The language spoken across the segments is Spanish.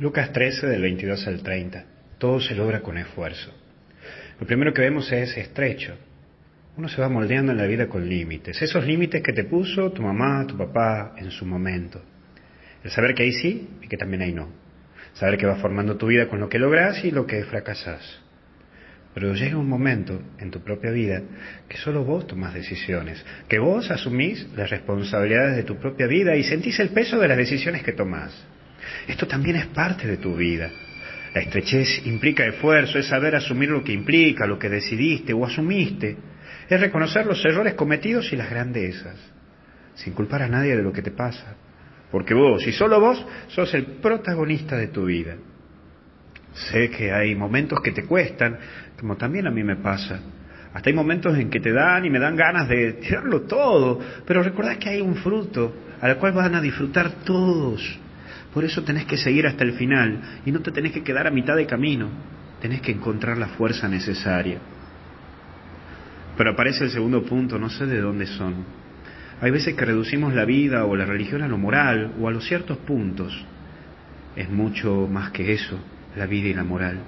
Lucas 13 del 22 al 30. Todo se logra con esfuerzo. Lo primero que vemos es estrecho. Uno se va moldeando en la vida con límites. Esos límites que te puso tu mamá, tu papá en su momento. El saber que hay sí y que también hay no. Saber que vas formando tu vida con lo que logras y lo que fracasas. Pero llega un momento en tu propia vida que solo vos tomás decisiones, que vos asumís las responsabilidades de tu propia vida y sentís el peso de las decisiones que tomás. Esto también es parte de tu vida. La estrechez implica esfuerzo, es saber asumir lo que implica, lo que decidiste o asumiste. Es reconocer los errores cometidos y las grandezas, sin culpar a nadie de lo que te pasa. Porque vos, y solo vos, sos el protagonista de tu vida. Sé que hay momentos que te cuestan, como también a mí me pasa. Hasta hay momentos en que te dan y me dan ganas de tirarlo todo, pero recordad que hay un fruto al cual van a disfrutar todos. Por eso tenés que seguir hasta el final y no te tenés que quedar a mitad de camino. Tenés que encontrar la fuerza necesaria. Pero aparece el segundo punto, no sé de dónde son. Hay veces que reducimos la vida o la religión a lo moral o a los ciertos puntos. Es mucho más que eso, la vida y la moral.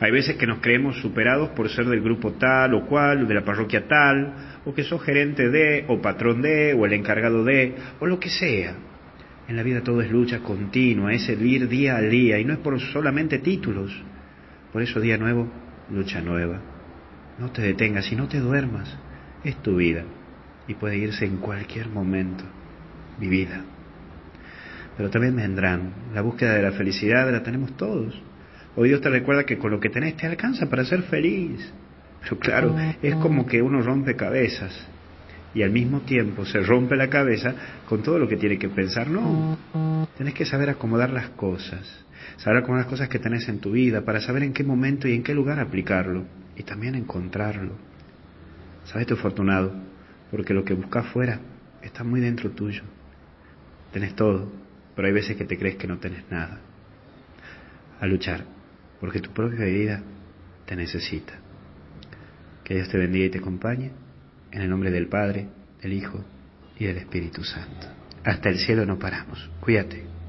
Hay veces que nos creemos superados por ser del grupo tal o cual, o de la parroquia tal, o que sos gerente de, o patrón de, o el encargado de, o lo que sea. En la vida todo es lucha continua, es servir día a día, y no es por solamente títulos. Por eso día nuevo, lucha nueva. No te detengas y no te duermas. Es tu vida y puede irse en cualquier momento. Vivida. Pero también vendrán. La búsqueda de la felicidad la tenemos todos. Hoy Dios te recuerda que con lo que tenés te alcanza para ser feliz. Pero claro, es como que uno rompe cabezas y al mismo tiempo se rompe la cabeza con todo lo que tiene que pensar. No, tenés que saber acomodar las cosas, saber acomodar las cosas que tenés en tu vida para saber en qué momento y en qué lugar aplicarlo y también encontrarlo. Sabes tu afortunado, porque lo que buscas fuera está muy dentro tuyo. Tenés todo, pero hay veces que te crees que no tenés nada. A luchar, porque tu propia vida te necesita. Que Dios te bendiga y te acompañe. En el nombre del Padre, del Hijo y del Espíritu Santo. Hasta el cielo no paramos. Cuídate.